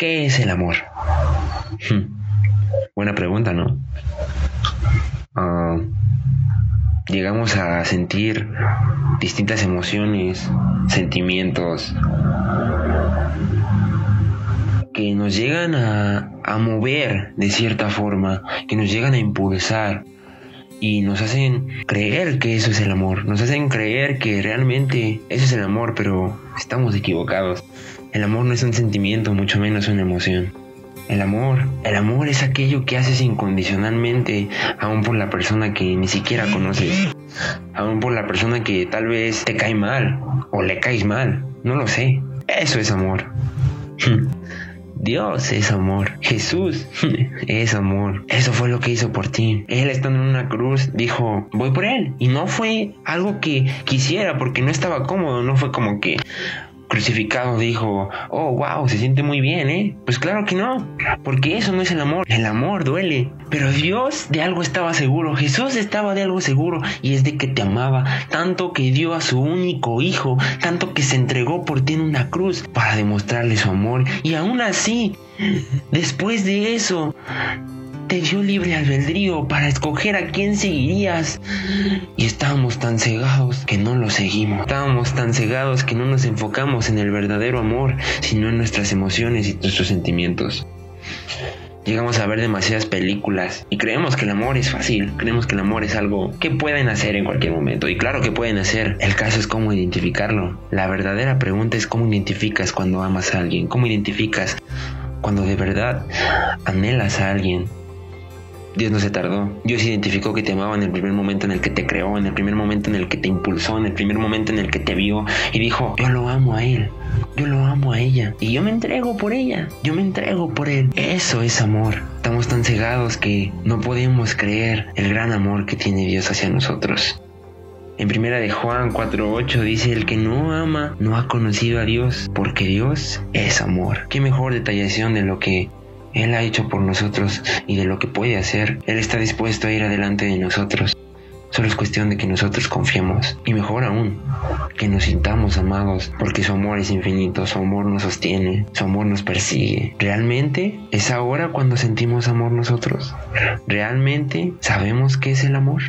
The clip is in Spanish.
¿Qué es el amor? Hmm. Buena pregunta, ¿no? Ah, llegamos a sentir distintas emociones, sentimientos, que nos llegan a, a mover de cierta forma, que nos llegan a impulsar y nos hacen creer que eso es el amor, nos hacen creer que realmente eso es el amor, pero estamos equivocados. El amor no es un sentimiento, mucho menos una emoción. El amor, el amor es aquello que haces incondicionalmente, aún por la persona que ni siquiera conoces, aún por la persona que tal vez te cae mal o le caes mal, no lo sé. Eso es amor. Dios es amor. Jesús es amor. Eso fue lo que hizo por ti. Él estando en una cruz dijo, voy por él. Y no fue algo que quisiera porque no estaba cómodo. No fue como que, crucificado dijo, oh, wow, se siente muy bien, ¿eh? Pues claro que no, porque eso no es el amor, el amor duele. Pero Dios de algo estaba seguro, Jesús estaba de algo seguro, y es de que te amaba, tanto que dio a su único hijo, tanto que se entregó por ti en una cruz para demostrarle su amor, y aún así, después de eso, te dio libre albedrío para escoger a quién seguirías. Y estábamos tan cegados que no lo seguimos. Estábamos tan cegados que no nos enfocamos en el verdadero amor, sino en nuestras emociones y nuestros sentimientos. Llegamos a ver demasiadas películas y creemos que el amor es fácil, creemos que el amor es algo que pueden hacer en cualquier momento y claro que pueden hacer, el caso es cómo identificarlo. La verdadera pregunta es cómo identificas cuando amas a alguien, cómo identificas cuando de verdad anhelas a alguien, Dios no se tardó. Dios identificó que te amaba en el primer momento en el que te creó, en el primer momento en el que te impulsó, en el primer momento en el que te vio y dijo, yo lo amo a Él, yo lo amo a ella y yo me entrego por ella, yo me entrego por Él. Eso es amor. Estamos tan cegados que no podemos creer el gran amor que tiene Dios hacia nosotros. En primera de Juan 4:8 dice, el que no ama no ha conocido a Dios, porque Dios es amor. Qué mejor detallación de lo que él ha hecho por nosotros y de lo que puede hacer. Él está dispuesto a ir adelante de nosotros. Solo es cuestión de que nosotros confiemos. Y mejor aún, que nos sintamos amados, porque su amor es infinito, su amor nos sostiene, su amor nos persigue. ¿Realmente es ahora cuando sentimos amor nosotros? ¿Realmente sabemos qué es el amor?